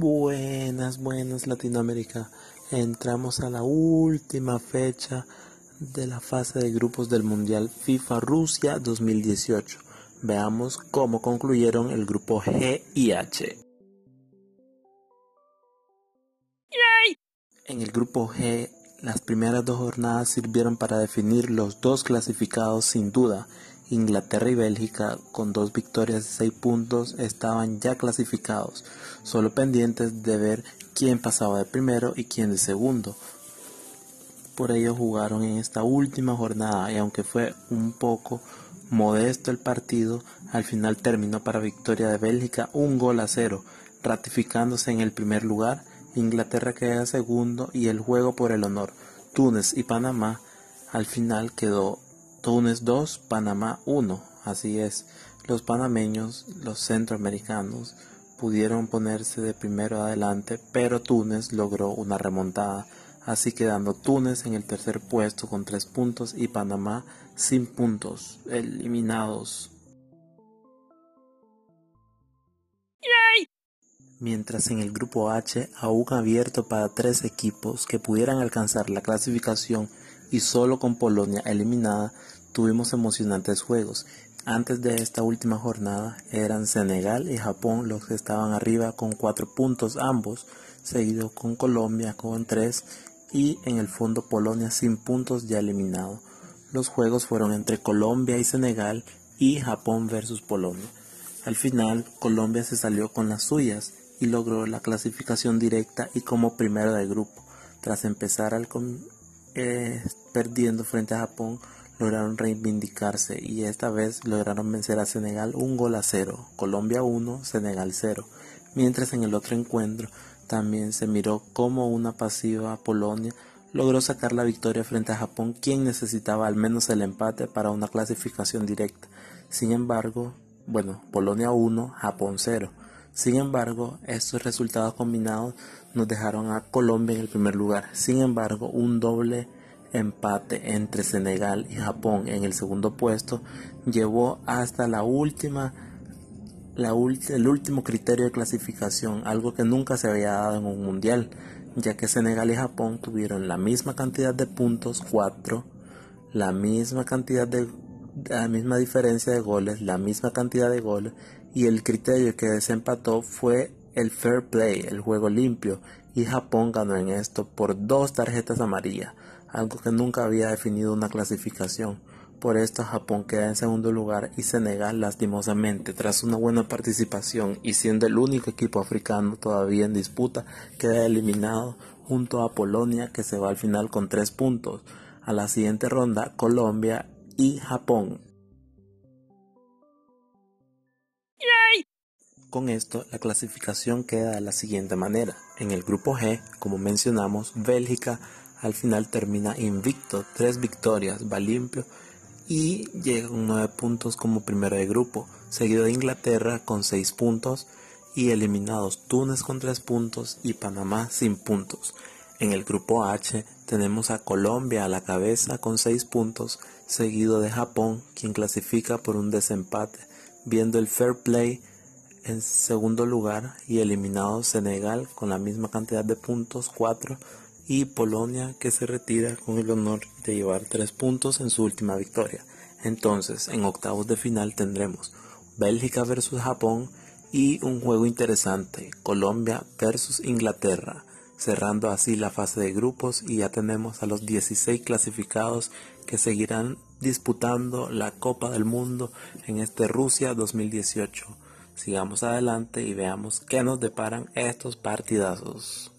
Buenas, buenas Latinoamérica. Entramos a la última fecha de la fase de grupos del Mundial FIFA Rusia 2018. Veamos cómo concluyeron el grupo G y H. En el grupo G, las primeras dos jornadas sirvieron para definir los dos clasificados sin duda. Inglaterra y Bélgica, con dos victorias y seis puntos, estaban ya clasificados, solo pendientes de ver quién pasaba de primero y quién de segundo. Por ello jugaron en esta última jornada y aunque fue un poco modesto el partido, al final terminó para victoria de Bélgica un gol a cero, ratificándose en el primer lugar, Inglaterra queda segundo y el juego por el honor. Túnez y Panamá al final quedó Túnez 2, Panamá 1. Así es, los panameños, los centroamericanos, pudieron ponerse de primero adelante, pero Túnez logró una remontada, así quedando Túnez en el tercer puesto con tres puntos y Panamá sin puntos, eliminados. Mientras en el grupo H aún abierto para tres equipos que pudieran alcanzar la clasificación y solo con Polonia eliminada tuvimos emocionantes juegos. Antes de esta última jornada eran Senegal y Japón los que estaban arriba con cuatro puntos ambos, seguido con Colombia con tres y en el fondo Polonia sin puntos ya eliminado. Los juegos fueron entre Colombia y Senegal y Japón versus Polonia. Al final Colombia se salió con las suyas y logró la clasificación directa y como primero del grupo. Tras empezar al eh, perdiendo frente a Japón, lograron reivindicarse y esta vez lograron vencer a Senegal un gol a cero, Colombia 1, Senegal 0, mientras en el otro encuentro también se miró como una pasiva Polonia logró sacar la victoria frente a Japón, quien necesitaba al menos el empate para una clasificación directa. Sin embargo, bueno, Polonia 1, Japón 0. Sin embargo, estos resultados combinados nos dejaron a Colombia en el primer lugar. Sin embargo, un doble empate entre Senegal y Japón en el segundo puesto llevó hasta la última la el último criterio de clasificación, algo que nunca se había dado en un mundial, ya que Senegal y Japón tuvieron la misma cantidad de puntos, 4, la misma cantidad de la misma diferencia de goles, la misma cantidad de goles y el criterio que desempató fue el fair play, el juego limpio, y Japón ganó en esto por dos tarjetas amarillas, algo que nunca había definido una clasificación. Por esto Japón queda en segundo lugar y Senegal lastimosamente, tras una buena participación y siendo el único equipo africano todavía en disputa, queda eliminado junto a Polonia que se va al final con tres puntos. A la siguiente ronda Colombia y Japón. Con esto, la clasificación queda de la siguiente manera. En el grupo G, como mencionamos, Bélgica al final termina invicto, tres victorias, va limpio y llega con nueve puntos como primero de grupo, seguido de Inglaterra con seis puntos y eliminados Túnez con tres puntos y Panamá sin puntos. En el grupo H tenemos a Colombia a la cabeza con seis puntos, seguido de Japón, quien clasifica por un desempate, viendo el fair play en segundo lugar y eliminado Senegal con la misma cantidad de puntos, 4, y Polonia que se retira con el honor de llevar 3 puntos en su última victoria. Entonces, en octavos de final tendremos Bélgica versus Japón y un juego interesante, Colombia versus Inglaterra, cerrando así la fase de grupos y ya tenemos a los 16 clasificados que seguirán disputando la Copa del Mundo en este Rusia 2018. Sigamos adelante y veamos qué nos deparan estos partidazos.